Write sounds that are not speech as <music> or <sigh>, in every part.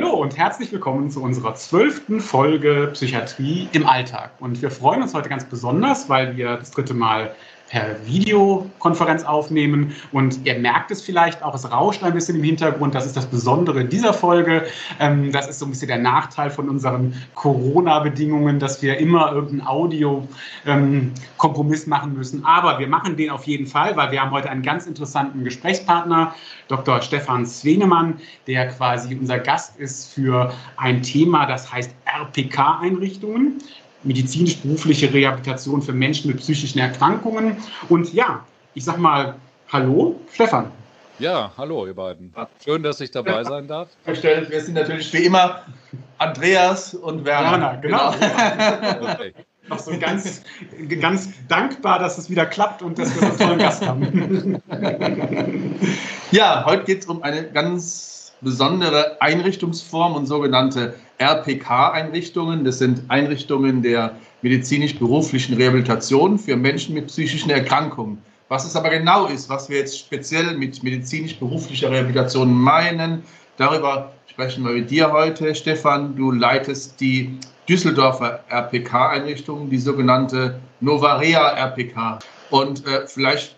Hallo und herzlich willkommen zu unserer zwölften Folge Psychiatrie im Alltag. Und wir freuen uns heute ganz besonders, weil wir das dritte Mal per Videokonferenz aufnehmen. Und ihr merkt es vielleicht auch, es rauscht ein bisschen im Hintergrund. Das ist das Besondere dieser Folge. Ähm, das ist so ein bisschen der Nachteil von unseren Corona-Bedingungen, dass wir immer irgendeinen Audio-Kompromiss machen müssen. Aber wir machen den auf jeden Fall, weil wir haben heute einen ganz interessanten Gesprächspartner, Dr. Stefan Svenemann, der quasi unser Gast ist für ein Thema, das heißt RPK-Einrichtungen medizinisch-berufliche Rehabilitation für Menschen mit psychischen Erkrankungen. Und ja, ich sag mal, hallo, Stefan. Ja, hallo, ihr beiden. Schön, dass ich dabei sein darf. Verstellt, wir sind natürlich wie immer Andreas und Werner. Werner, genau. genau. Okay. Auch so ganz, ganz dankbar, dass es wieder klappt und dass wir so einen tollen Gast haben. Ja, heute geht es um eine ganz besondere Einrichtungsform und sogenannte RPK-Einrichtungen. Das sind Einrichtungen der medizinisch-beruflichen Rehabilitation für Menschen mit psychischen Erkrankungen. Was es aber genau ist, was wir jetzt speziell mit medizinisch-beruflicher Rehabilitation meinen, darüber sprechen wir mit dir heute. Stefan, du leitest die Düsseldorfer RPK-Einrichtung, die sogenannte Novarea RPK. Und äh, vielleicht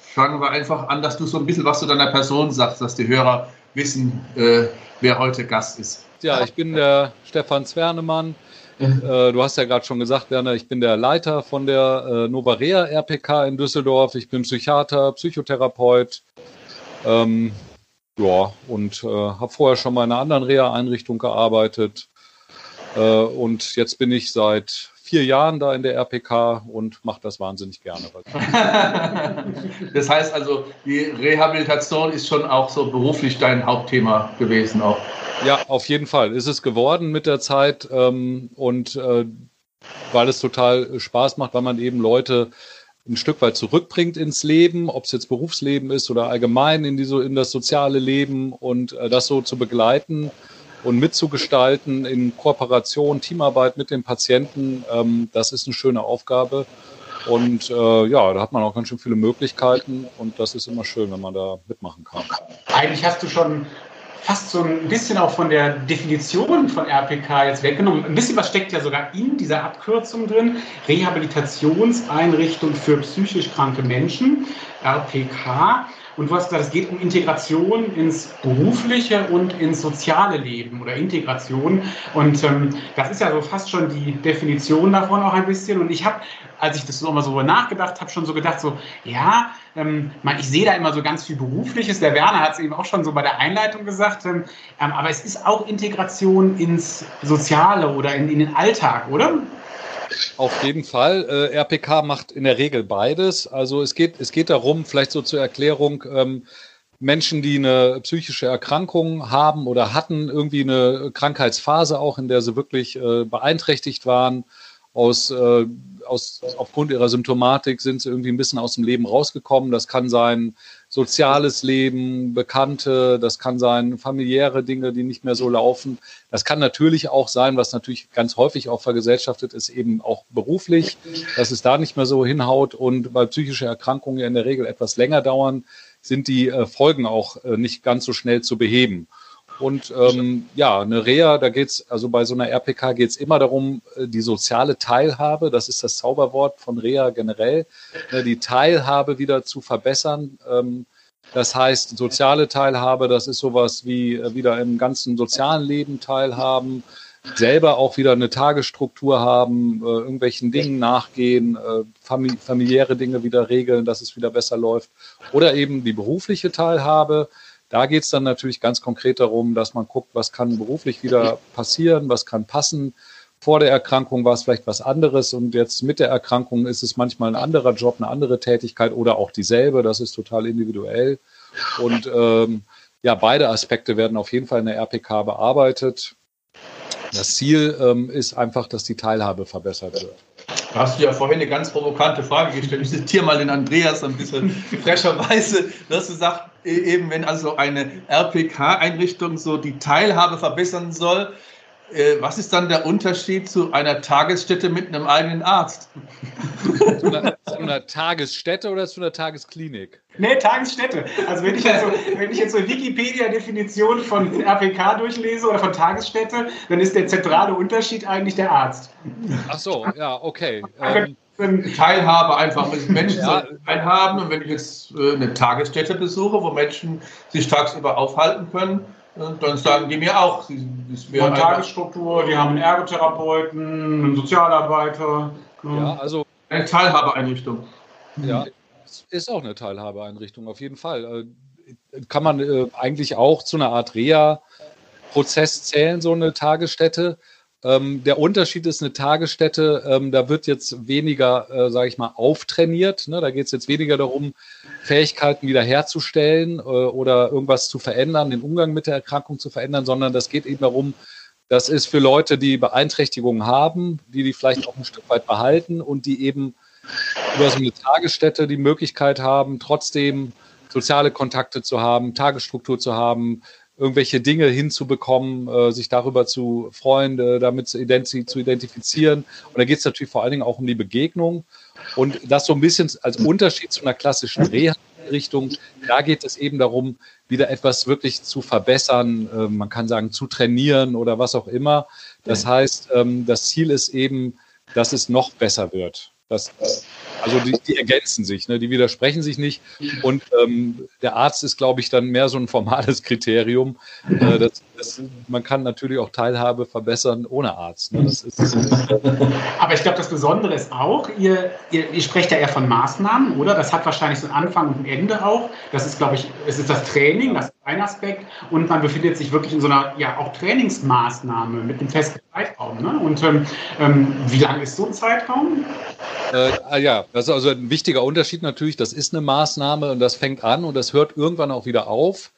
fangen wir einfach an, dass du so ein bisschen was zu deiner Person sagst, dass die Hörer wissen, äh, wer heute Gast ist. Ja, ich bin der Stefan Zwernemann. Äh, du hast ja gerade schon gesagt, Werner, ich bin der Leiter von der äh, Novarea RPK in Düsseldorf. Ich bin Psychiater, Psychotherapeut. Ähm, ja, und äh, habe vorher schon mal in einer anderen Reha-Einrichtung gearbeitet. Äh, und jetzt bin ich seit vier Jahren da in der RPK und mache das wahnsinnig gerne. <laughs> das heißt also, die Rehabilitation ist schon auch so beruflich dein Hauptthema gewesen auch. Ja, auf jeden Fall ist es geworden mit der Zeit ähm, und äh, weil es total Spaß macht, weil man eben Leute ein Stück weit zurückbringt ins Leben, ob es jetzt Berufsleben ist oder allgemein in, die, so, in das soziale Leben und äh, das so zu begleiten und mitzugestalten in Kooperation, Teamarbeit mit den Patienten, ähm, das ist eine schöne Aufgabe. Und äh, ja, da hat man auch ganz schön viele Möglichkeiten und das ist immer schön, wenn man da mitmachen kann. Eigentlich hast du schon fast so ein bisschen auch von der Definition von RPK jetzt weggenommen. Ein bisschen was steckt ja sogar in dieser Abkürzung drin. Rehabilitationseinrichtung für psychisch kranke Menschen, RPK. Und du hast gesagt, es geht um Integration ins berufliche und ins soziale Leben oder Integration. Und ähm, das ist ja so fast schon die Definition davon auch ein bisschen. Und ich habe, als ich das immer so nachgedacht habe, schon so gedacht, so, ja, ähm, ich sehe da immer so ganz viel Berufliches. Der Werner hat es eben auch schon so bei der Einleitung gesagt. Ähm, ähm, aber es ist auch Integration ins Soziale oder in, in den Alltag, oder? Auf jeden Fall. Äh, RPK macht in der Regel beides. Also es geht, es geht darum, vielleicht so zur Erklärung, ähm, Menschen, die eine psychische Erkrankung haben oder hatten, irgendwie eine Krankheitsphase auch, in der sie wirklich äh, beeinträchtigt waren, aus, äh, aus, aufgrund ihrer Symptomatik sind sie irgendwie ein bisschen aus dem Leben rausgekommen. Das kann sein soziales Leben, Bekannte, das kann sein familiäre Dinge, die nicht mehr so laufen. Das kann natürlich auch sein, was natürlich ganz häufig auch vergesellschaftet ist, eben auch beruflich, dass es da nicht mehr so hinhaut und weil psychische Erkrankungen ja in der Regel etwas länger dauern, sind die äh, Folgen auch äh, nicht ganz so schnell zu beheben. Und ähm, ja, eine Reha, da geht's also bei so einer RPK geht's immer darum, äh, die soziale Teilhabe, das ist das Zauberwort von Reha generell, äh, die Teilhabe wieder zu verbessern. Ähm, das heißt, soziale Teilhabe, das ist sowas wie äh, wieder im ganzen sozialen Leben teilhaben, selber auch wieder eine Tagesstruktur haben, äh, irgendwelchen Dingen nachgehen, äh, familiäre Dinge wieder regeln, dass es wieder besser läuft. Oder eben die berufliche Teilhabe, da geht es dann natürlich ganz konkret darum, dass man guckt, was kann beruflich wieder passieren, was kann passen. Vor der Erkrankung war es vielleicht was anderes und jetzt mit der Erkrankung ist es manchmal ein anderer Job, eine andere Tätigkeit oder auch dieselbe. Das ist total individuell. Und ähm, ja, beide Aspekte werden auf jeden Fall in der RPK bearbeitet. Das Ziel ähm, ist einfach, dass die Teilhabe verbessert wird. Hast du ja vorhin eine ganz provokante Frage gestellt. Ich zitiere mal den Andreas ein bisschen <laughs> frecherweise, dass du sagst, e-, eben wenn also eine RPK-Einrichtung so die Teilhabe verbessern soll, was ist dann der Unterschied zu einer Tagesstätte mit einem eigenen Arzt? zu, einer, zu einer Tagesstätte oder zu einer Tagesklinik? Nee, Tagesstätte. Also wenn ich jetzt so, wenn ich jetzt so Wikipedia-Definition von RPK durchlese oder von Tagesstätte, dann ist der zentrale Unterschied eigentlich der Arzt. Ach so, ja, okay. Ähm, Teilhabe einfach. Menschen ja. teilhaben. Und wenn ich jetzt äh, eine Tagesstätte besuche, wo Menschen sich tagsüber aufhalten können, dann sagen die mir auch, sie haben Tagesstruktur, die haben einen Ergotherapeuten, einen Sozialarbeiter. Ne? Ja, also eine Teilhabeeinrichtung. Ja, ist auch eine Teilhabeeinrichtung, auf jeden Fall. Äh, kann man äh, eigentlich auch zu einer Art Reha-Prozess zählen, so eine Tagesstätte. Ähm, der Unterschied ist eine Tagesstätte, ähm, da wird jetzt weniger, äh, sage ich mal, auftrainiert. Ne? Da geht es jetzt weniger darum, Fähigkeiten wiederherzustellen äh, oder irgendwas zu verändern, den Umgang mit der Erkrankung zu verändern, sondern das geht eben darum, das ist für Leute, die Beeinträchtigungen haben, die die vielleicht auch ein Stück weit behalten und die eben über so eine Tagesstätte die Möglichkeit haben, trotzdem soziale Kontakte zu haben, Tagesstruktur zu haben, irgendwelche Dinge hinzubekommen, äh, sich darüber zu freuen, äh, damit zu, identi zu identifizieren. Und da geht es natürlich vor allen Dingen auch um die Begegnung. Und das so ein bisschen als Unterschied zu einer klassischen Reha-Richtung, da geht es eben darum, wieder etwas wirklich zu verbessern, äh, man kann sagen, zu trainieren oder was auch immer. Das heißt, ähm, das Ziel ist eben, dass es noch besser wird. Das, also die, die, ergänzen sich, ne? die widersprechen sich nicht. Und ähm, der Arzt ist, glaube ich, dann mehr so ein formales Kriterium. Äh, das, das, man kann natürlich auch Teilhabe verbessern ohne Arzt. Ne? Ist, Aber ich glaube, das Besondere ist auch, ihr, ihr, ihr, sprecht ja eher von Maßnahmen, oder? Das hat wahrscheinlich so einen Anfang und ein Ende auch. Das ist, glaube ich, es ist das Training, das ist ein Aspekt. Und man befindet sich wirklich in so einer, ja, auch Trainingsmaßnahme mit einem festen Zeitraum. Ne? Und ähm, ähm wie lang ist so ein Zeitraum? Äh, ah ja, das ist also ein wichtiger Unterschied natürlich. Das ist eine Maßnahme und das fängt an und das hört irgendwann auch wieder auf.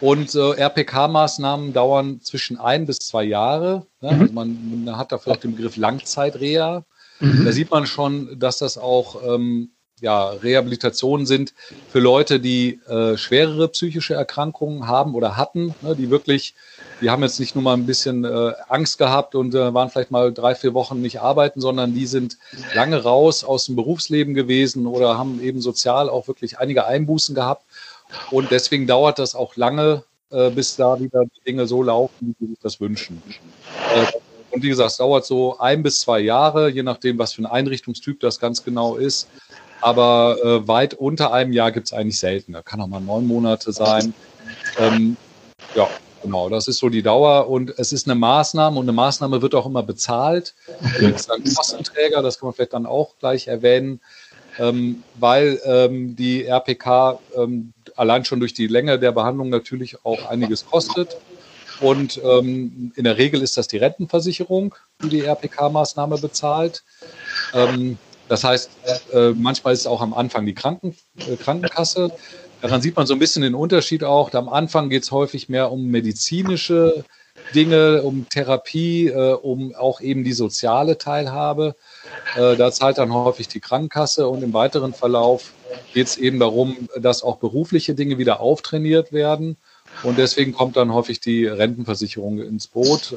Und äh, RPK-Maßnahmen dauern zwischen ein bis zwei Jahre. Ne? Mhm. Also man, man, hat dafür auch den Begriff Langzeitreha. Mhm. Da sieht man schon, dass das auch ähm, ja, Rehabilitationen sind für Leute, die äh, schwerere psychische Erkrankungen haben oder hatten, ne, die wirklich, die haben jetzt nicht nur mal ein bisschen äh, Angst gehabt und äh, waren vielleicht mal drei, vier Wochen nicht arbeiten, sondern die sind lange raus aus dem Berufsleben gewesen oder haben eben sozial auch wirklich einige Einbußen gehabt. Und deswegen dauert das auch lange, äh, bis da wieder die Dinge so laufen, wie sie sich das wünschen. Äh, und wie gesagt, es dauert so ein bis zwei Jahre, je nachdem, was für ein Einrichtungstyp das ganz genau ist aber äh, weit unter einem Jahr gibt es eigentlich selten. Da kann auch mal neun Monate sein. Ähm, ja, genau, das ist so die Dauer und es ist eine Maßnahme und eine Maßnahme wird auch immer bezahlt. Das ein Kostenträger, das kann man vielleicht dann auch gleich erwähnen, ähm, weil ähm, die RPK ähm, allein schon durch die Länge der Behandlung natürlich auch einiges kostet. Und ähm, in der Regel ist das die Rentenversicherung, die die RPK-Maßnahme bezahlt. Das heißt, äh, manchmal ist es auch am Anfang die Kranken, äh, Krankenkasse. Daran sieht man so ein bisschen den Unterschied auch. Am Anfang geht es häufig mehr um medizinische Dinge, um Therapie, äh, um auch eben die soziale Teilhabe. Da zahlt dann häufig die Krankenkasse und im weiteren Verlauf geht es eben darum, dass auch berufliche Dinge wieder auftrainiert werden. Und deswegen kommt dann häufig die Rentenversicherung ins Boot,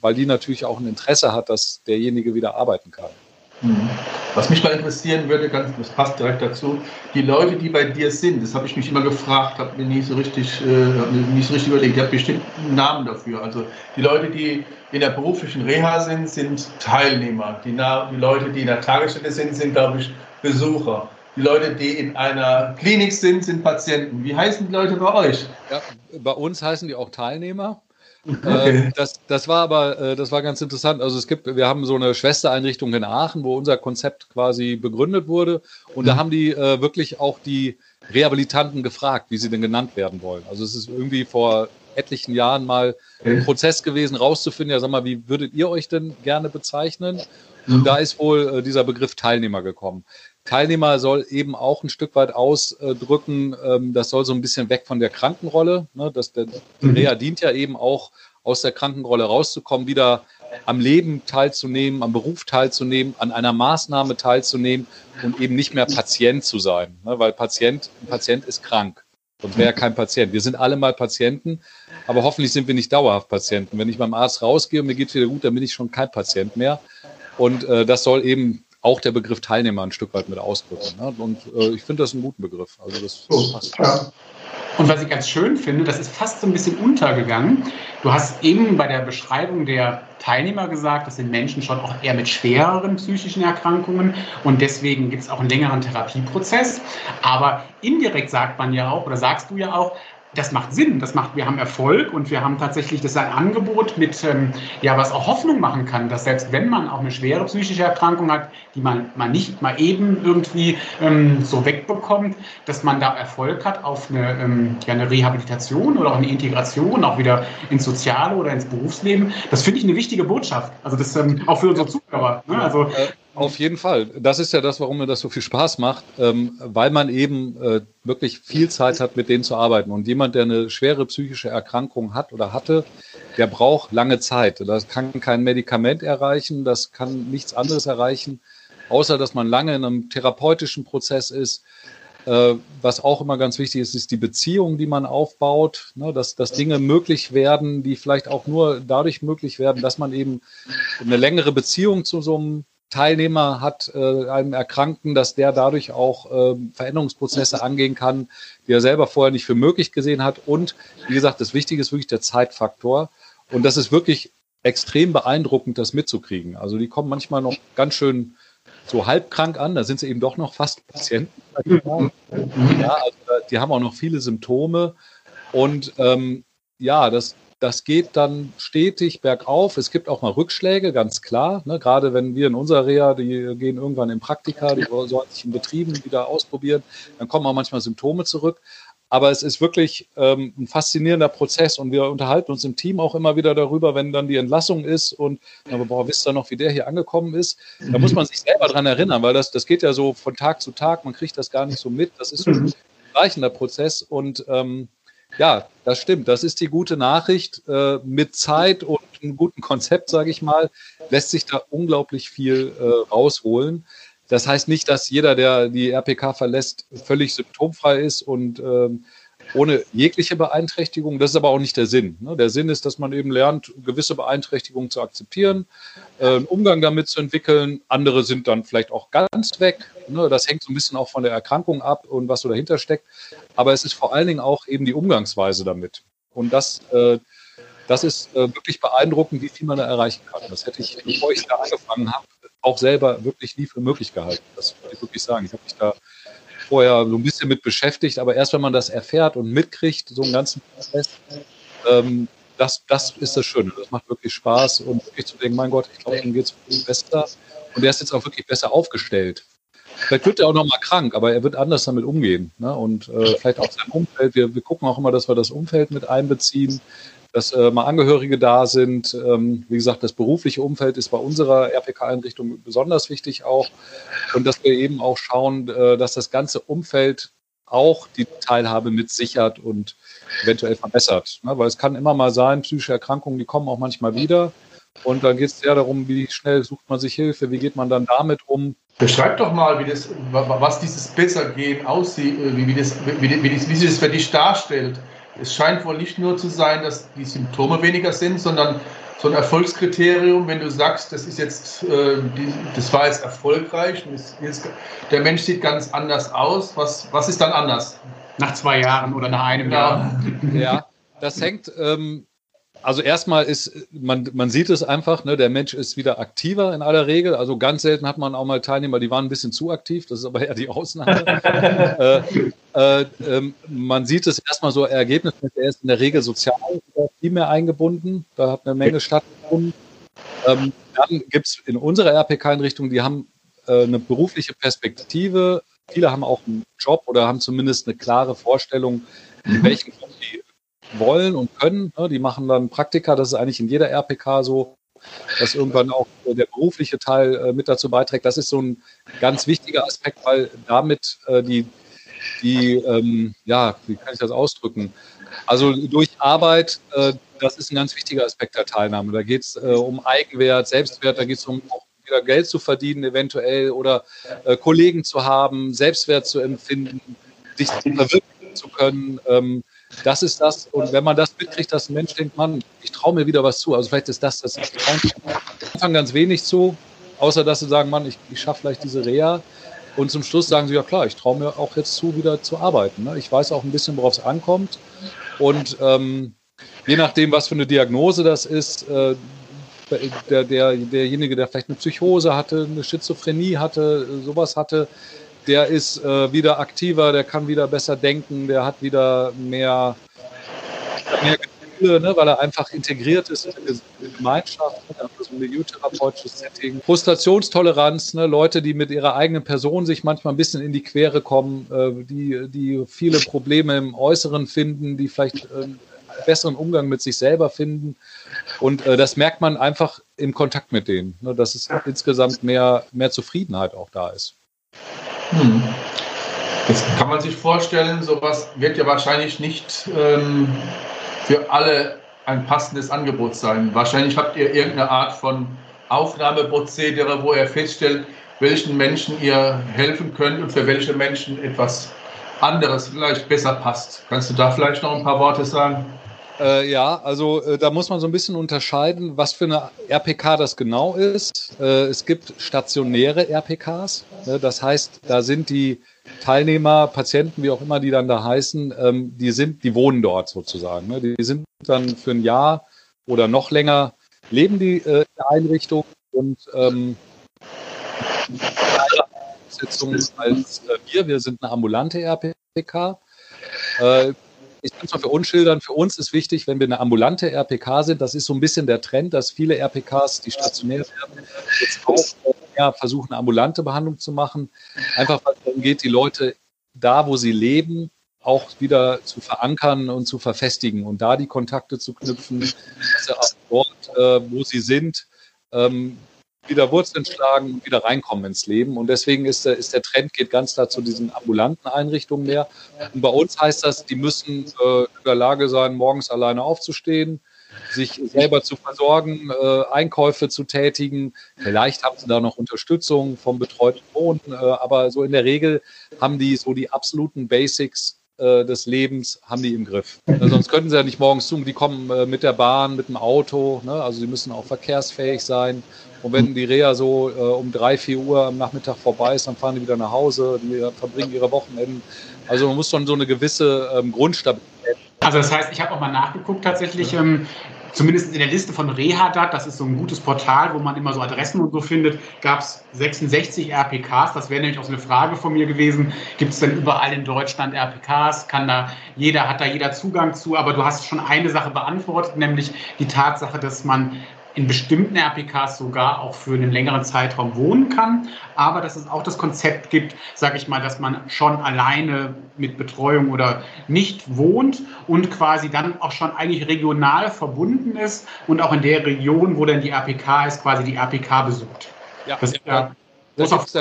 weil die natürlich auch ein Interesse hat, dass derjenige wieder arbeiten kann. Mhm. Was mich mal interessieren würde, ganz, das passt direkt dazu, die Leute, die bei dir sind, das habe ich mich immer gefragt, habe mir nie so richtig, äh, nicht so richtig überlegt, ich habe bestimmt einen Namen dafür. Also die Leute, die in der beruflichen Reha sind, sind Teilnehmer. Die, die Leute, die in der Tagesstätte sind, sind, glaube ich, Besucher. Die Leute, die in einer Klinik sind, sind Patienten. Wie heißen die Leute bei euch? Ja, bei uns heißen die auch Teilnehmer. Okay. Äh, das, das war aber, äh, das war ganz interessant. Also es gibt, wir haben so eine Schwestereinrichtung in Aachen, wo unser Konzept quasi begründet wurde. Und mhm. da haben die äh, wirklich auch die Rehabilitanten gefragt, wie sie denn genannt werden wollen. Also es ist irgendwie vor etlichen Jahren mal ein Prozess gewesen, rauszufinden, ja, sag mal, wie würdet ihr euch denn gerne bezeichnen? Und mhm. da ist wohl dieser Begriff Teilnehmer gekommen. Teilnehmer soll eben auch ein Stück weit ausdrücken, ähm, das soll so ein bisschen weg von der Krankenrolle. Ne? Das, der, die Reha dient ja eben auch, aus der Krankenrolle rauszukommen, wieder am Leben teilzunehmen, am Beruf teilzunehmen, an einer Maßnahme teilzunehmen und eben nicht mehr Patient zu sein, ne? weil Patient, ein Patient ist krank. Sonst wäre kein Patient. Wir sind alle mal Patienten, aber hoffentlich sind wir nicht dauerhaft Patienten. Wenn ich beim Arzt rausgehe und mir geht wieder gut, dann bin ich schon kein Patient mehr. Und äh, das soll eben auch der Begriff Teilnehmer ein Stück weit mit ausdrücken. Ne? Und äh, ich finde das einen guten Begriff. Also das passt. Ja. Und was ich ganz schön finde, das ist fast so ein bisschen untergegangen. Du hast eben bei der Beschreibung der Teilnehmer gesagt, das sind Menschen schon auch eher mit schwereren psychischen Erkrankungen und deswegen gibt es auch einen längeren Therapieprozess. Aber indirekt sagt man ja auch, oder sagst du ja auch, das macht Sinn, das macht, wir haben Erfolg und wir haben tatsächlich, das ist ein Angebot mit, ähm, ja, was auch Hoffnung machen kann, dass selbst wenn man auch eine schwere psychische Erkrankung hat, die man, man nicht mal eben irgendwie ähm, so wegbekommt, dass man da Erfolg hat auf eine, ähm, ja, eine Rehabilitation oder auch eine Integration, auch wieder ins Soziale oder ins Berufsleben. Das finde ich eine wichtige Botschaft. Also das ähm, auch für unsere Zuhörer. Ne? Also, auf jeden Fall. Das ist ja das, warum mir das so viel Spaß macht, ähm, weil man eben äh, wirklich viel Zeit hat, mit denen zu arbeiten. Und jemand, der eine schwere psychische Erkrankung hat oder hatte, der braucht lange Zeit. Das kann kein Medikament erreichen, das kann nichts anderes erreichen, außer dass man lange in einem therapeutischen Prozess ist. Äh, was auch immer ganz wichtig ist, ist die Beziehung, die man aufbaut, ne, dass, dass Dinge möglich werden, die vielleicht auch nur dadurch möglich werden, dass man eben eine längere Beziehung zu so einem Teilnehmer hat, äh, einem Erkrankten, dass der dadurch auch äh, Veränderungsprozesse angehen kann, die er selber vorher nicht für möglich gesehen hat. Und wie gesagt, das Wichtige ist wirklich der Zeitfaktor. Und das ist wirklich extrem beeindruckend, das mitzukriegen. Also die kommen manchmal noch ganz schön so halbkrank an, da sind sie eben doch noch fast Patienten. Ja, also die haben auch noch viele Symptome. Und ähm, ja, das, das geht dann stetig bergauf. Es gibt auch mal Rückschläge, ganz klar. Ne? Gerade wenn wir in unserer Reha, die gehen irgendwann in Praktika, die sollen sich in Betrieben wieder ausprobieren, dann kommen auch manchmal Symptome zurück. Aber es ist wirklich ähm, ein faszinierender Prozess und wir unterhalten uns im Team auch immer wieder darüber, wenn dann die Entlassung ist und aber boah, wisst ihr noch, wie der hier angekommen ist? Da muss man sich selber dran erinnern, weil das, das geht ja so von Tag zu Tag, man kriegt das gar nicht so mit. Das ist so ein reichender Prozess und ähm, ja, das stimmt. Das ist die gute Nachricht. Äh, mit Zeit und einem guten Konzept, sage ich mal, lässt sich da unglaublich viel äh, rausholen. Das heißt nicht, dass jeder, der die RPK verlässt, völlig symptomfrei ist und ähm, ohne jegliche Beeinträchtigung. Das ist aber auch nicht der Sinn. Ne? Der Sinn ist, dass man eben lernt, gewisse Beeinträchtigungen zu akzeptieren, äh, einen Umgang damit zu entwickeln. Andere sind dann vielleicht auch ganz weg. Ne? Das hängt so ein bisschen auch von der Erkrankung ab und was so dahinter steckt. Aber es ist vor allen Dingen auch eben die Umgangsweise damit. Und das, äh, das ist äh, wirklich beeindruckend, wie viel man da erreichen kann. Das hätte ich, bevor ich da angefangen habe, auch selber wirklich nie für möglich gehalten. Das würde ich wirklich sagen. Ich habe mich da vorher so ein bisschen mit beschäftigt, aber erst wenn man das erfährt und mitkriegt, so einen ganzen Prozess, ähm, das, das ist das Schöne. Das macht wirklich Spaß und wirklich zu denken, mein Gott, ich glaube, ihm geht es besser. Und er ist jetzt auch wirklich besser aufgestellt. Vielleicht wird er auch noch mal krank, aber er wird anders damit umgehen. Ne? Und äh, vielleicht auch sein Umfeld. Wir, wir gucken auch immer, dass wir das Umfeld mit einbeziehen, dass äh, mal Angehörige da sind. Ähm, wie gesagt, das berufliche Umfeld ist bei unserer RPK-Einrichtung besonders wichtig auch. Und dass wir eben auch schauen, äh, dass das ganze Umfeld auch die Teilhabe mit sichert und eventuell verbessert. Ne? Weil es kann immer mal sein, psychische Erkrankungen, die kommen auch manchmal wieder. Und dann geht es sehr darum, wie schnell sucht man sich Hilfe, wie geht man dann damit um. Beschreib doch mal, wie das, was dieses Bessergehen aussieht, äh, wie, das, wie, wie, wie sich das für dich darstellt. Es scheint wohl nicht nur zu sein, dass die Symptome weniger sind, sondern so ein Erfolgskriterium, wenn du sagst, das ist jetzt, äh, die, das war jetzt erfolgreich, der Mensch sieht ganz anders aus. Was, was ist dann anders? Nach zwei Jahren oder nach einem ja. Jahr? Ja, das hängt ähm, also erstmal ist, man, man sieht es einfach, ne, der Mensch ist wieder aktiver in aller Regel. Also ganz selten hat man auch mal Teilnehmer, die waren ein bisschen zu aktiv, das ist aber eher die Ausnahme. <laughs> äh, äh, äh, man sieht es erstmal so ergebnismäßig, er ist in der Regel sozial viel mehr eingebunden, da hat eine Menge stattgefunden. Ähm, dann gibt es in unserer RPK-Einrichtung, die haben äh, eine berufliche Perspektive. Viele haben auch einen Job oder haben zumindest eine klare Vorstellung, in welchem Job die wollen und können. Ne? Die machen dann Praktika, das ist eigentlich in jeder RPK so, dass irgendwann auch der berufliche Teil äh, mit dazu beiträgt. Das ist so ein ganz wichtiger Aspekt, weil damit äh, die, die ähm, ja, wie kann ich das ausdrücken? Also durch Arbeit, äh, das ist ein ganz wichtiger Aspekt der Teilnahme. Da geht es äh, um Eigenwert, Selbstwert, da geht es um auch wieder Geld zu verdienen eventuell oder äh, Kollegen zu haben, Selbstwert zu empfinden, sich zu verwirklichen zu können. Ähm, das ist das. Und wenn man das mitkriegt, dass ein Mensch denkt, Mann, ich traue mir wieder was zu. Also vielleicht ist das das. Ich traue Anfang ganz wenig zu, außer dass sie sagen, Mann, ich, ich schaffe vielleicht diese Reha. Und zum Schluss sagen sie, ja klar, ich traue mir auch jetzt zu, wieder zu arbeiten. Ne? Ich weiß auch ein bisschen, worauf es ankommt. Und ähm, je nachdem, was für eine Diagnose das ist, äh, der, der, derjenige, der vielleicht eine Psychose hatte, eine Schizophrenie hatte, sowas hatte, der ist äh, wieder aktiver, der kann wieder besser denken, der hat wieder mehr, mehr Gefühle, ne, weil er einfach integriert ist in die Gemeinschaft, ne, so ein milieu-therapeutisches Setting. Frustrationstoleranz, ne, Leute, die mit ihrer eigenen Person sich manchmal ein bisschen in die Quere kommen, äh, die, die viele Probleme im Äußeren finden, die vielleicht äh, einen besseren Umgang mit sich selber finden. Und äh, das merkt man einfach im Kontakt mit denen, ne, dass es insgesamt mehr, mehr Zufriedenheit auch da ist. Hm. Jetzt kann man sich vorstellen, sowas wird ja wahrscheinlich nicht ähm, für alle ein passendes Angebot sein. Wahrscheinlich habt ihr irgendeine Art von Aufnahmeprozedere, wo ihr feststellt, welchen Menschen ihr helfen könnt und für welche Menschen etwas anderes vielleicht besser passt. Kannst du da vielleicht noch ein paar Worte sagen? Äh, ja, also äh, da muss man so ein bisschen unterscheiden, was für eine RPK das genau ist. Äh, es gibt stationäre RPKs. Ne? Das heißt, da sind die Teilnehmer, Patienten, wie auch immer die dann da heißen, ähm, die sind, die wohnen dort sozusagen. Ne? Die sind dann für ein Jahr oder noch länger leben die äh, in der Einrichtung und ähm, als äh, wir, wir sind eine ambulante RPK. Äh, ich kann es mal für uns schildern. Für uns ist wichtig, wenn wir eine ambulante RPK sind, das ist so ein bisschen der Trend, dass viele RPKs, die stationär werden, jetzt auch mehr versuchen, eine ambulante Behandlung zu machen. Einfach weil es darum geht, die Leute da, wo sie leben, auch wieder zu verankern und zu verfestigen und da die Kontakte zu knüpfen, dass sie auch dort, äh, wo sie sind, ähm, wieder Wurzeln schlagen und wieder reinkommen ins Leben. Und deswegen ist der, ist der Trend, geht ganz klar zu diesen ambulanten Einrichtungen mehr. Und bei uns heißt das, die müssen äh, in der Lage sein, morgens alleine aufzustehen, sich selber zu versorgen, äh, Einkäufe zu tätigen. Vielleicht haben sie da noch Unterstützung vom betreuten Wohnen, äh, aber so in der Regel haben die so die absoluten Basics äh, des Lebens haben die im Griff. Äh, sonst könnten sie ja nicht morgens zu. Die kommen äh, mit der Bahn, mit dem Auto. Ne? Also sie müssen auch verkehrsfähig sein. Und wenn die Reha so äh, um drei, vier Uhr am Nachmittag vorbei ist, dann fahren die wieder nach Hause, die verbringen ihre Wochenenden. Also man muss schon so eine gewisse ähm, Grundstabilität. Also das heißt, ich habe auch mal nachgeguckt tatsächlich. Ähm, zumindest in der Liste von Rehadat, das ist so ein gutes Portal, wo man immer so Adressen und so findet, gab es 66 RPKs. Das wäre nämlich auch so eine Frage von mir gewesen. Gibt es denn überall in Deutschland RPKs? Kann da jeder, hat da jeder Zugang zu? Aber du hast schon eine Sache beantwortet, nämlich die Tatsache, dass man in bestimmten RPKs sogar auch für einen längeren Zeitraum wohnen kann, aber dass es auch das Konzept gibt, sage ich mal, dass man schon alleine mit Betreuung oder nicht wohnt und quasi dann auch schon eigentlich regional verbunden ist und auch in der Region, wo dann die RPK ist, quasi die RPK besucht. Ja, das ist ja, das ist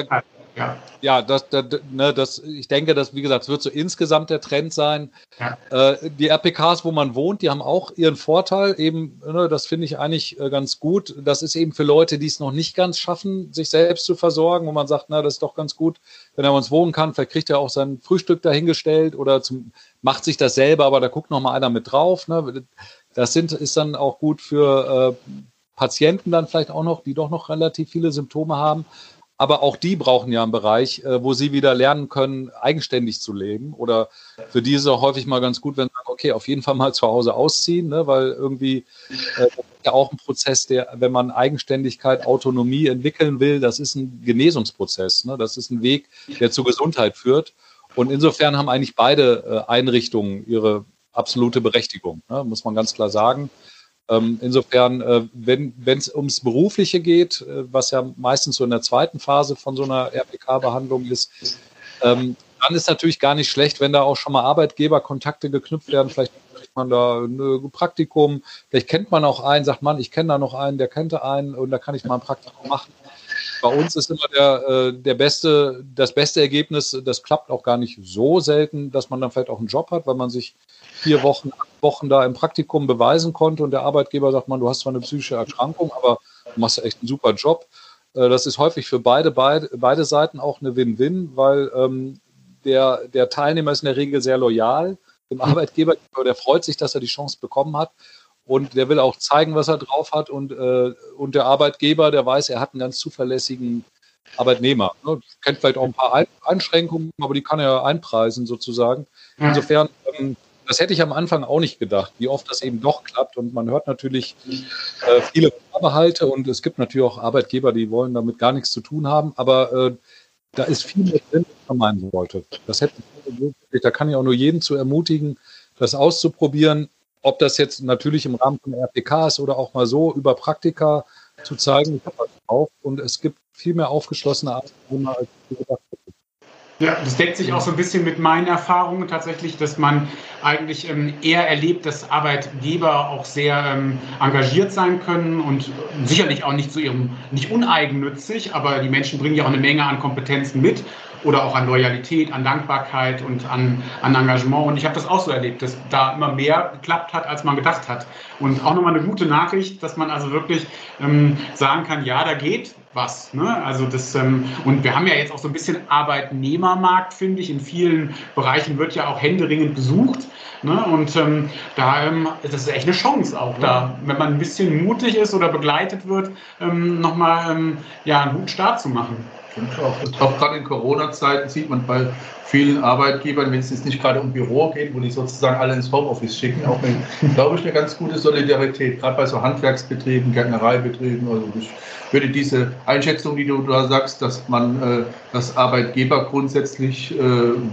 ja das, das, ne, das, ich denke, dass, wie gesagt, es wird so insgesamt der Trend sein. Ja. Äh, die RPKs, wo man wohnt, die haben auch ihren Vorteil. Eben, ne, das finde ich eigentlich äh, ganz gut. Das ist eben für Leute, die es noch nicht ganz schaffen, sich selbst zu versorgen, wo man sagt, na, das ist doch ganz gut, wenn er uns wohnen kann. Vielleicht kriegt er auch sein Frühstück dahingestellt oder zum, macht sich das selber, aber da guckt noch mal einer mit drauf. Ne? Das sind, ist dann auch gut für äh, Patienten dann vielleicht auch noch, die doch noch relativ viele Symptome haben. Aber auch die brauchen ja einen Bereich, äh, wo sie wieder lernen können, eigenständig zu leben. Oder für diese häufig mal ganz gut, wenn sie sagen, okay, auf jeden Fall mal zu Hause ausziehen, ne? weil irgendwie äh, ist ja auch ein Prozess, der, wenn man Eigenständigkeit, Autonomie entwickeln will, das ist ein Genesungsprozess. Ne? Das ist ein Weg, der zur Gesundheit führt. Und insofern haben eigentlich beide äh, Einrichtungen ihre absolute Berechtigung, ne? muss man ganz klar sagen. Ähm, insofern, äh, wenn es ums Berufliche geht, äh, was ja meistens so in der zweiten Phase von so einer RPK-Behandlung ist, ähm, dann ist natürlich gar nicht schlecht, wenn da auch schon mal Arbeitgeberkontakte geknüpft werden. Vielleicht kriegt man da ein Praktikum, vielleicht kennt man auch einen, sagt man, ich kenne da noch einen, der kennt einen und da kann ich mal ein Praktikum machen. Bei uns ist immer der, äh, der beste, das beste Ergebnis, das klappt auch gar nicht so selten, dass man dann vielleicht auch einen Job hat, weil man sich vier Wochen, acht Wochen da im Praktikum beweisen konnte und der Arbeitgeber sagt, man, du hast zwar eine psychische Erkrankung, aber du machst echt einen super Job. Äh, das ist häufig für beide, beide, beide Seiten auch eine Win-Win, weil ähm, der, der Teilnehmer ist in der Regel sehr loyal dem Arbeitgeber, der freut sich, dass er die Chance bekommen hat und der will auch zeigen, was er drauf hat und, äh, und der Arbeitgeber, der weiß, er hat einen ganz zuverlässigen Arbeitnehmer. Ne? Kennt vielleicht auch ein paar Einschränkungen, aber die kann er einpreisen sozusagen. Insofern, ähm, das hätte ich am Anfang auch nicht gedacht, wie oft das eben doch klappt. Und man hört natürlich äh, viele Vorbehalte und es gibt natürlich auch Arbeitgeber, die wollen damit gar nichts zu tun haben. Aber äh, da ist viel mehr drin, was man meinen wollte. Das hätte da kann ich auch nur jeden zu ermutigen, das auszuprobieren. Ob das jetzt natürlich im Rahmen von RPK ist oder auch mal so über Praktika zu zeigen, ich habe was drauf und es gibt viel mehr aufgeschlossene Arbeitnehmer, als ich gedacht. Ja, das deckt sich auch so ein bisschen mit meinen Erfahrungen tatsächlich, dass man eigentlich ähm, eher erlebt, dass Arbeitgeber auch sehr ähm, engagiert sein können und sicherlich auch nicht zu ihrem, nicht uneigennützig, aber die Menschen bringen ja auch eine Menge an Kompetenzen mit oder auch an Loyalität, an Dankbarkeit und an, an Engagement. Und ich habe das auch so erlebt, dass da immer mehr geklappt hat, als man gedacht hat. Und auch nochmal eine gute Nachricht, dass man also wirklich ähm, sagen kann, ja, da geht was. Ne? Also das, ähm, und wir haben ja jetzt auch so ein bisschen Arbeitnehmermarkt, finde ich. In vielen Bereichen wird ja auch händeringend gesucht. Ne? Und ähm, da ähm, das ist echt eine Chance auch da, wenn man ein bisschen mutig ist oder begleitet wird, ähm, nochmal ähm, ja, einen guten Start zu machen. Auch, auch gerade in Corona-Zeiten sieht man bei vielen Arbeitgebern, wenn es jetzt nicht gerade um Büro geht, wo die sozusagen alle ins Homeoffice schicken, auch eine, glaube ich, eine ganz gute Solidarität, gerade bei so Handwerksbetrieben, Gärtnereibetrieben. Also ich würde diese Einschätzung, die du da sagst, dass man, äh, dass Arbeitgeber grundsätzlich äh,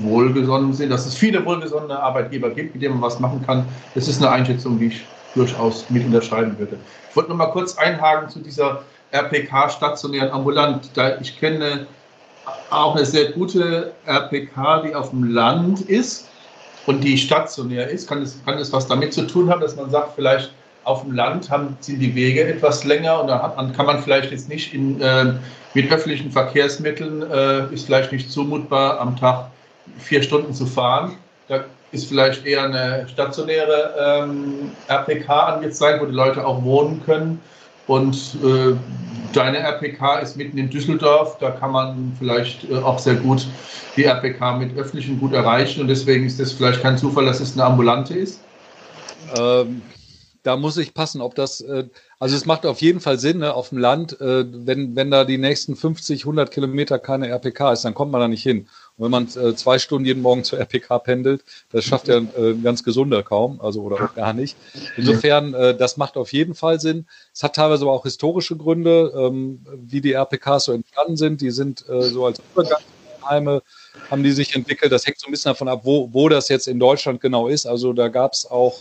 wohlgesonnen sind, dass es viele wohlgesonnene Arbeitgeber gibt, mit denen man was machen kann, das ist eine Einschätzung, die ich durchaus mit unterschreiben würde. Ich wollte noch mal kurz einhaken zu dieser RPK stationär und ambulant. Da ich kenne auch eine sehr gute RPK, die auf dem Land ist und die stationär ist. Kann es, kann es was damit zu tun haben, dass man sagt, vielleicht auf dem Land haben, sind die Wege etwas länger und dann kann man vielleicht jetzt nicht in, äh, mit öffentlichen Verkehrsmitteln, äh, ist vielleicht nicht zumutbar, am Tag vier Stunden zu fahren. Da ist vielleicht eher eine stationäre ähm, RPK angezeigt, wo die Leute auch wohnen können. Und äh, deine RPK ist mitten in Düsseldorf. Da kann man vielleicht äh, auch sehr gut die RPK mit öffentlichen gut erreichen. Und deswegen ist das vielleicht kein Zufall, dass es eine ambulante ist. Ähm, da muss ich passen, ob das, äh, also es macht auf jeden Fall Sinn, ne, auf dem Land, äh, wenn, wenn da die nächsten 50, 100 Kilometer keine RPK ist, dann kommt man da nicht hin. Und wenn man äh, zwei Stunden jeden Morgen zur RPK pendelt, das schafft ja äh, ein ganz gesunder kaum, also oder auch gar nicht. Insofern, äh, das macht auf jeden Fall Sinn. Es hat teilweise aber auch historische Gründe, ähm, wie die RPKs so entstanden sind. Die sind äh, so als Übergangsheime haben die sich entwickelt. Das hängt so ein bisschen davon ab, wo, wo das jetzt in Deutschland genau ist. Also da gab es auch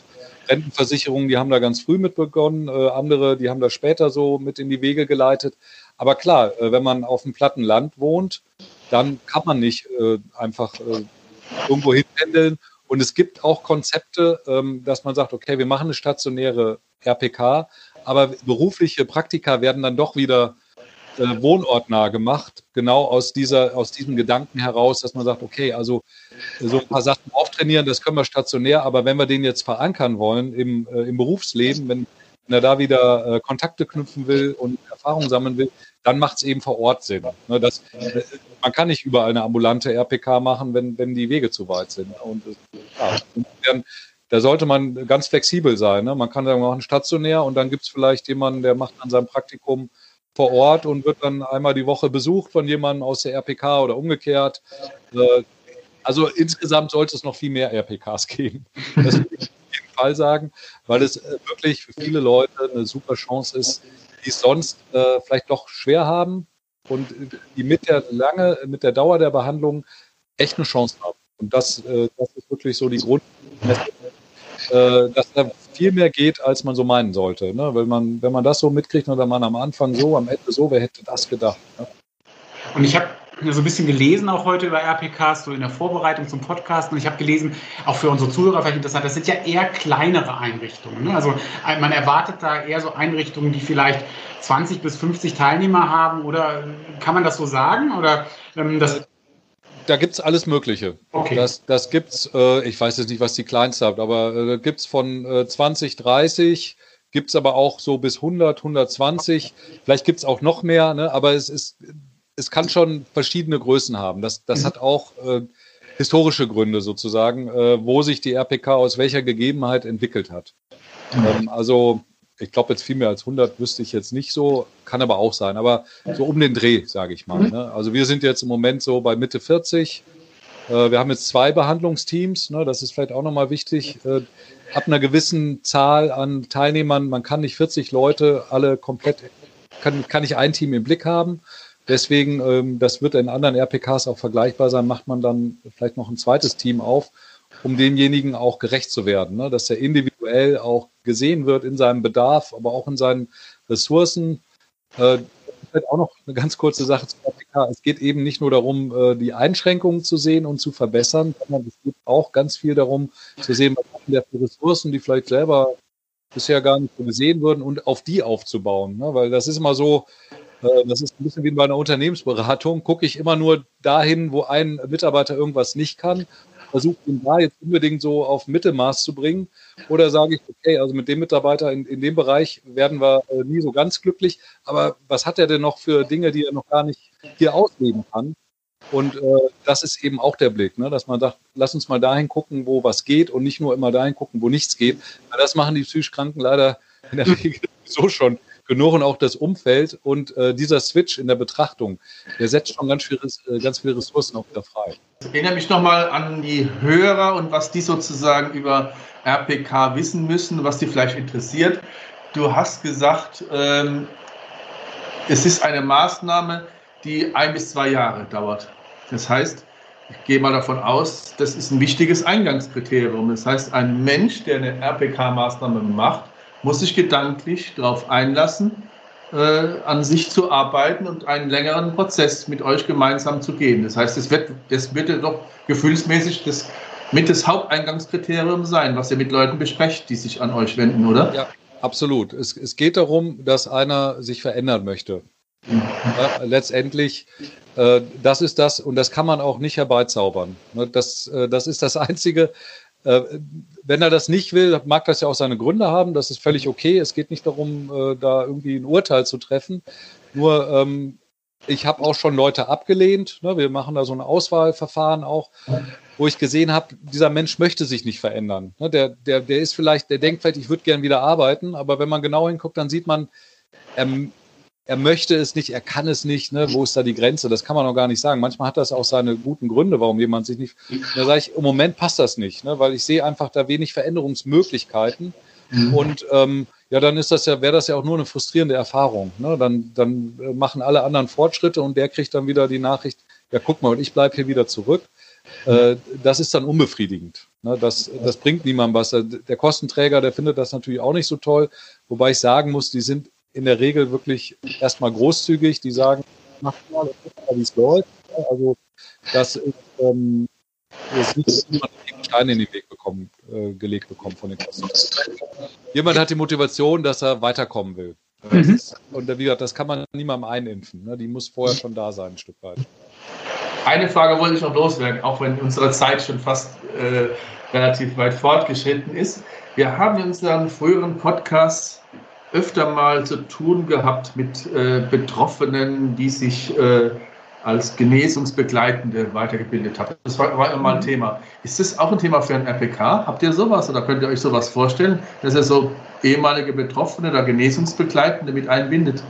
Rentenversicherungen, die haben da ganz früh mit begonnen, äh, andere, die haben das später so mit in die Wege geleitet. Aber klar, äh, wenn man auf dem platten Land wohnt, dann kann man nicht äh, einfach äh, irgendwo hinpendeln. Und es gibt auch Konzepte, ähm, dass man sagt, okay, wir machen eine stationäre RPK, aber berufliche Praktika werden dann doch wieder äh, wohnortnah gemacht, genau aus, dieser, aus diesem Gedanken heraus, dass man sagt, okay, also so ein paar Sachen auftrainieren, das können wir stationär, aber wenn wir den jetzt verankern wollen im, äh, im Berufsleben, wenn, wenn er da wieder äh, Kontakte knüpfen will und Erfahrung sammeln will, dann macht es eben vor Ort Sinn. Ne, das, äh, man kann nicht überall eine ambulante RPK machen, wenn, wenn die Wege zu weit sind. Und, ja, da sollte man ganz flexibel sein. Ne? Man kann dann machen stationär und dann gibt es vielleicht jemanden, der macht an seinem Praktikum vor Ort und wird dann einmal die Woche besucht von jemandem aus der RPK oder umgekehrt. Äh, also insgesamt sollte es noch viel mehr RPKs geben. Das Fall sagen, weil es äh, wirklich für viele Leute eine super Chance ist, die es sonst äh, vielleicht doch schwer haben und die mit der lange, mit der Dauer der Behandlung echt eine Chance haben. Und das, äh, das ist wirklich so die Grund, äh, dass da viel mehr geht, als man so meinen sollte. Ne? Wenn, man, wenn man das so mitkriegt oder man am Anfang so, am Ende so, wer hätte das gedacht? Ne? Und ich habe so ein bisschen gelesen auch heute über RPKs, so in der Vorbereitung zum Podcast. Und ich habe gelesen, auch für unsere Zuhörer vielleicht interessant, das sind ja eher kleinere Einrichtungen. Ne? Also äh, man erwartet da eher so Einrichtungen, die vielleicht 20 bis 50 Teilnehmer haben. Oder kann man das so sagen? Oder ähm, das da gibt es alles Mögliche. Okay. Das, das gibt es, äh, ich weiß jetzt nicht, was die kleinste habt, aber äh, gibt es von äh, 20, 30, gibt es aber auch so bis 100, 120. Vielleicht gibt es auch noch mehr, ne? aber es, ist, es kann schon verschiedene Größen haben. Das, das mhm. hat auch, äh, historische Gründe sozusagen, äh, wo sich die RPK aus welcher Gegebenheit entwickelt hat. Mhm. Ähm, also ich glaube, jetzt viel mehr als 100 wüsste ich jetzt nicht so, kann aber auch sein, aber so um den Dreh, sage ich mal. Mhm. Ne? Also wir sind jetzt im Moment so bei Mitte 40. Äh, wir haben jetzt zwei Behandlungsteams, ne? das ist vielleicht auch nochmal wichtig. Äh, ab einer gewissen Zahl an Teilnehmern, man kann nicht 40 Leute alle komplett, kann, kann nicht ein Team im Blick haben. Deswegen, ähm, das wird in anderen RPKs auch vergleichbar sein, macht man dann vielleicht noch ein zweites Team auf, um demjenigen auch gerecht zu werden, ne? dass er individuell auch gesehen wird in seinem Bedarf, aber auch in seinen Ressourcen. Äh, vielleicht auch noch eine ganz kurze Sache zu RPK. Es geht eben nicht nur darum, äh, die Einschränkungen zu sehen und zu verbessern, sondern es geht auch ganz viel darum, zu sehen, was haben wir für Ressourcen, die vielleicht selber bisher gar nicht so gesehen würden und auf die aufzubauen. Ne? Weil das ist immer so, das ist ein bisschen wie bei einer Unternehmensberatung, gucke ich immer nur dahin, wo ein Mitarbeiter irgendwas nicht kann, versuche ihn da jetzt unbedingt so auf Mittelmaß zu bringen. Oder sage ich, okay, also mit dem Mitarbeiter in, in dem Bereich werden wir äh, nie so ganz glücklich, aber was hat er denn noch für Dinge, die er noch gar nicht hier ausleben kann? Und äh, das ist eben auch der Blick, ne? dass man sagt, lass uns mal dahin gucken, wo was geht und nicht nur immer dahin gucken, wo nichts geht. Weil das machen die psychisch Kranken leider in der Regel <laughs> so schon genug und auch das Umfeld und äh, dieser Switch in der Betrachtung, der setzt schon ganz, viel, äh, ganz viele Ressourcen auch wieder frei. Ich erinnere mich nochmal an die Hörer und was die sozusagen über RPK wissen müssen, was die vielleicht interessiert. Du hast gesagt, ähm, es ist eine Maßnahme, die ein bis zwei Jahre dauert. Das heißt, ich gehe mal davon aus, das ist ein wichtiges Eingangskriterium. Das heißt, ein Mensch, der eine RPK-Maßnahme macht, muss sich gedanklich darauf einlassen, äh, an sich zu arbeiten und einen längeren Prozess mit euch gemeinsam zu gehen. Das heißt, es wird, es wird ja doch gefühlsmäßig das, mit das Haupteingangskriterium sein, was ihr mit Leuten besprecht, die sich an euch wenden, oder? Ja, absolut. Es, es geht darum, dass einer sich verändern möchte. Ja, letztendlich, äh, das ist das, und das kann man auch nicht herbeizaubern. Ne, das, äh, das ist das Einzige, wenn er das nicht will, mag das ja auch seine Gründe haben. Das ist völlig okay. Es geht nicht darum, äh, da irgendwie ein Urteil zu treffen. Nur ähm, ich habe auch schon Leute abgelehnt. Ne? Wir machen da so ein Auswahlverfahren auch, wo ich gesehen habe, dieser Mensch möchte sich nicht verändern. Ne? Der, der, der ist vielleicht, der denkt vielleicht, ich würde gern wieder arbeiten, aber wenn man genau hinguckt, dann sieht man, er er möchte es nicht, er kann es nicht, ne? wo ist da die Grenze? Das kann man noch gar nicht sagen. Manchmal hat das auch seine guten Gründe, warum jemand sich nicht. Da sage ich, im Moment passt das nicht, ne? weil ich sehe einfach da wenig Veränderungsmöglichkeiten. Mhm. Und ähm, ja, dann ist das ja, wäre das ja auch nur eine frustrierende Erfahrung. Ne? Dann, dann äh, machen alle anderen Fortschritte und der kriegt dann wieder die Nachricht, ja, guck mal, und ich bleibe hier wieder zurück. Äh, das ist dann unbefriedigend. Ne? Das, das bringt niemandem was. Der Kostenträger, der findet das natürlich auch nicht so toll, wobei ich sagen muss, die sind in der Regel wirklich erstmal großzügig. Die sagen, mach mal, wie es läuft. Also das ist, ähm, das nicht jemand Steine in den Weg bekommen, äh, gelegt bekommen von den Kosten. Jemand hat die Motivation, dass er weiterkommen will. Mhm. Ist, und wie gesagt, das kann man niemandem einimpfen. Ne? Die muss vorher schon da sein, ein Stück weit. Eine Frage wollte ich noch loswerden, auch wenn unsere Zeit schon fast äh, relativ weit fortgeschritten ist. Wir haben in unseren früheren Podcasts öfter mal zu tun gehabt mit äh, Betroffenen, die sich äh, als Genesungsbegleitende weitergebildet haben. Das war, war immer ein mhm. Thema. Ist das auch ein Thema für ein RPK? Habt ihr sowas oder könnt ihr euch sowas vorstellen, dass ihr so ehemalige Betroffene oder Genesungsbegleitende mit einbindet?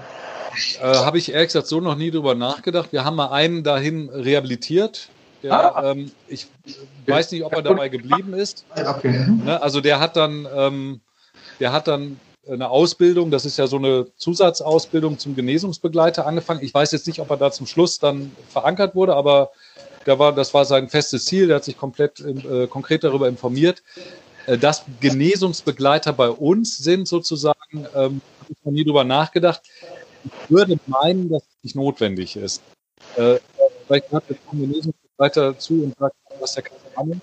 Äh, Habe ich ehrlich gesagt so noch nie drüber nachgedacht. Wir haben mal einen dahin rehabilitiert. Der, ah. ähm, ich weiß nicht, ob er dabei geblieben ist. Okay. Ne, also der hat dann, ähm, der hat dann eine Ausbildung, das ist ja so eine Zusatzausbildung zum Genesungsbegleiter angefangen. Ich weiß jetzt nicht, ob er da zum Schluss dann verankert wurde, aber da war, das war sein festes Ziel. Der hat sich komplett äh, konkret darüber informiert. Äh, dass Genesungsbegleiter bei uns sind, sozusagen, ähm, habe ich noch nie drüber nachgedacht. Ich würde meinen, dass es nicht notwendig ist. Äh, vielleicht hat der Genesungsbegleiter zu und sagt, was der kann Ahnung.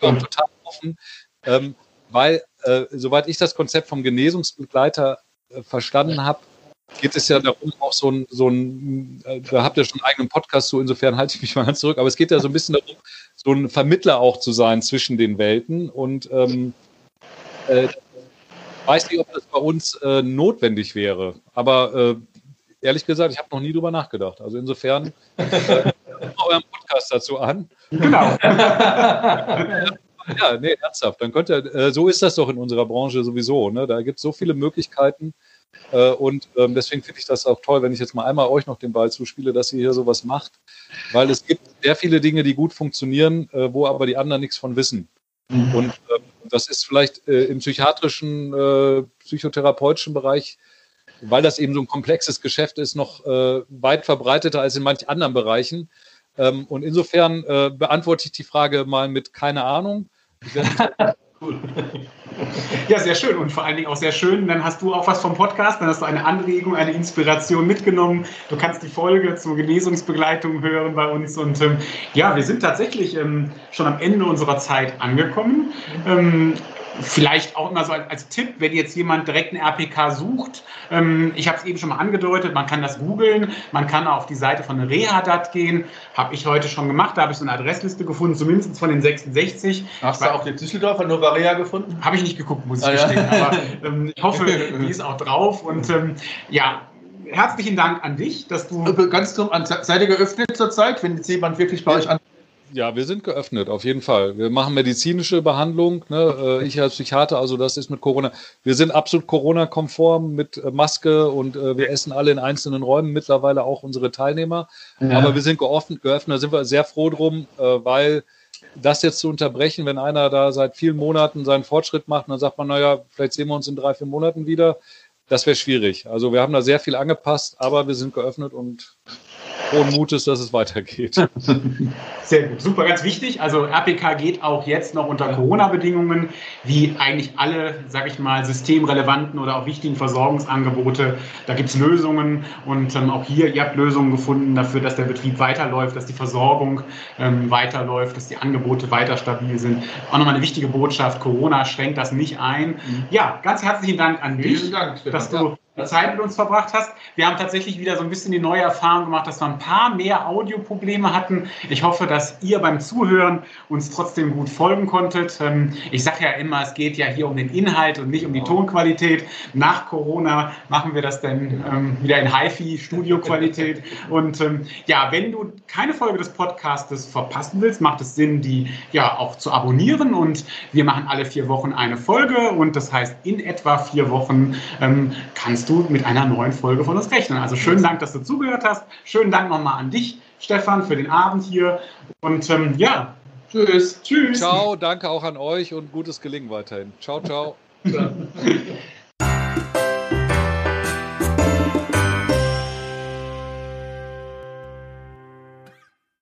Dann total offen. Ähm, weil, äh, soweit ich das Konzept vom Genesungsbegleiter äh, verstanden habe, geht es ja darum, auch so ein, so ein äh, da habt ihr schon einen eigenen Podcast zu, insofern halte ich mich mal ganz <laughs> zurück, aber es geht ja so ein bisschen darum, so ein Vermittler auch zu sein zwischen den Welten und ähm, äh, weiß nicht, ob das bei uns äh, notwendig wäre, aber äh, ehrlich gesagt, ich habe noch nie drüber nachgedacht. Also insofern, äh, <laughs> euren Podcast dazu an. Genau. <laughs> ja, nee, ernsthaft. Dann könnt ihr, äh, so ist das doch in unserer Branche sowieso. Ne? Da gibt es so viele Möglichkeiten. Äh, und ähm, deswegen finde ich das auch toll, wenn ich jetzt mal einmal euch noch den Ball zuspiele, dass ihr hier sowas macht. Weil es gibt sehr viele Dinge, die gut funktionieren, äh, wo aber die anderen nichts von wissen. Mhm. Und äh, das ist vielleicht äh, im psychiatrischen, äh, psychotherapeutischen Bereich weil das eben so ein komplexes Geschäft ist, noch äh, weit verbreiteter als in manchen anderen Bereichen. Ähm, und insofern äh, beantworte ich die Frage mal mit keine Ahnung. Cool. Ja, sehr schön und vor allen Dingen auch sehr schön. Dann hast du auch was vom Podcast, dann hast du eine Anregung, eine Inspiration mitgenommen. Du kannst die Folge zur Genesungsbegleitung hören bei uns. Und ähm, ja, wir sind tatsächlich ähm, schon am Ende unserer Zeit angekommen. Ähm, Vielleicht auch immer so als, Tipp, wenn jetzt jemand direkt einen RPK sucht. Ähm, ich habe es eben schon mal angedeutet, man kann das googeln, man kann auf die Seite von Rehadat gehen. Habe ich heute schon gemacht, da habe ich so eine Adressliste gefunden, zumindest von den 66. Hast du auch die Düsseldorfer Novaria gefunden? Habe ich nicht geguckt, muss ich ah, gestehen. Ja. Aber <laughs> ähm, ich hoffe, die ist auch drauf. Und ähm, ja, herzlichen Dank an dich, dass du. Ganz dumm, seid ihr geöffnet zurzeit, wenn jetzt jemand wirklich bei euch an ja, wir sind geöffnet, auf jeden Fall. Wir machen medizinische Behandlung. Ne? Äh, ich als Psychiater, also das ist mit Corona. Wir sind absolut Corona-konform mit äh, Maske und äh, wir essen alle in einzelnen Räumen, mittlerweile auch unsere Teilnehmer. Ja. Aber wir sind geöffnet, geöffnet, da sind wir sehr froh drum, weil das jetzt zu unterbrechen, wenn einer da seit vielen Monaten seinen Fortschritt macht, dann sagt man, naja, vielleicht sehen wir uns in drei, vier Monaten wieder. Das wäre schwierig. Also wir haben da sehr viel angepasst, aber wir sind geöffnet und frohen Mutes, dass es weitergeht. <laughs> Sehr gut, super, ganz wichtig. Also RPK geht auch jetzt noch unter Corona-Bedingungen, wie eigentlich alle, sage ich mal, systemrelevanten oder auch wichtigen Versorgungsangebote. Da gibt es Lösungen und ähm, auch hier, ihr habt Lösungen gefunden dafür, dass der Betrieb weiterläuft, dass die Versorgung ähm, weiterläuft, dass die Angebote weiter stabil sind. Auch nochmal eine wichtige Botschaft, Corona schränkt das nicht ein. Mhm. Ja, ganz herzlichen Dank an dich, Dank, dass du Zeit mit uns verbracht hast. Wir haben tatsächlich wieder so ein bisschen die neue Erfahrung gemacht, dass wir ein paar mehr Audioprobleme hatten. Ich hoffe, dass ihr beim Zuhören uns trotzdem gut folgen konntet. Ähm, ich sage ja immer, es geht ja hier um den Inhalt und nicht um die Tonqualität. Nach Corona machen wir das dann ähm, wieder in HiFi-Studioqualität. <laughs> Und ähm, ja, wenn du keine Folge des Podcastes verpassen willst, macht es Sinn, die ja auch zu abonnieren. Und wir machen alle vier Wochen eine Folge. Und das heißt, in etwa vier Wochen kannst kannst du mit einer neuen Folge von uns rechnen. Also schönen Dank, dass du zugehört hast. Schönen Dank nochmal an dich, Stefan, für den Abend hier. Und ähm, ja, tschüss. Tschüss. Ciao, danke auch an euch und gutes Gelingen weiterhin. Ciao, ciao. <laughs>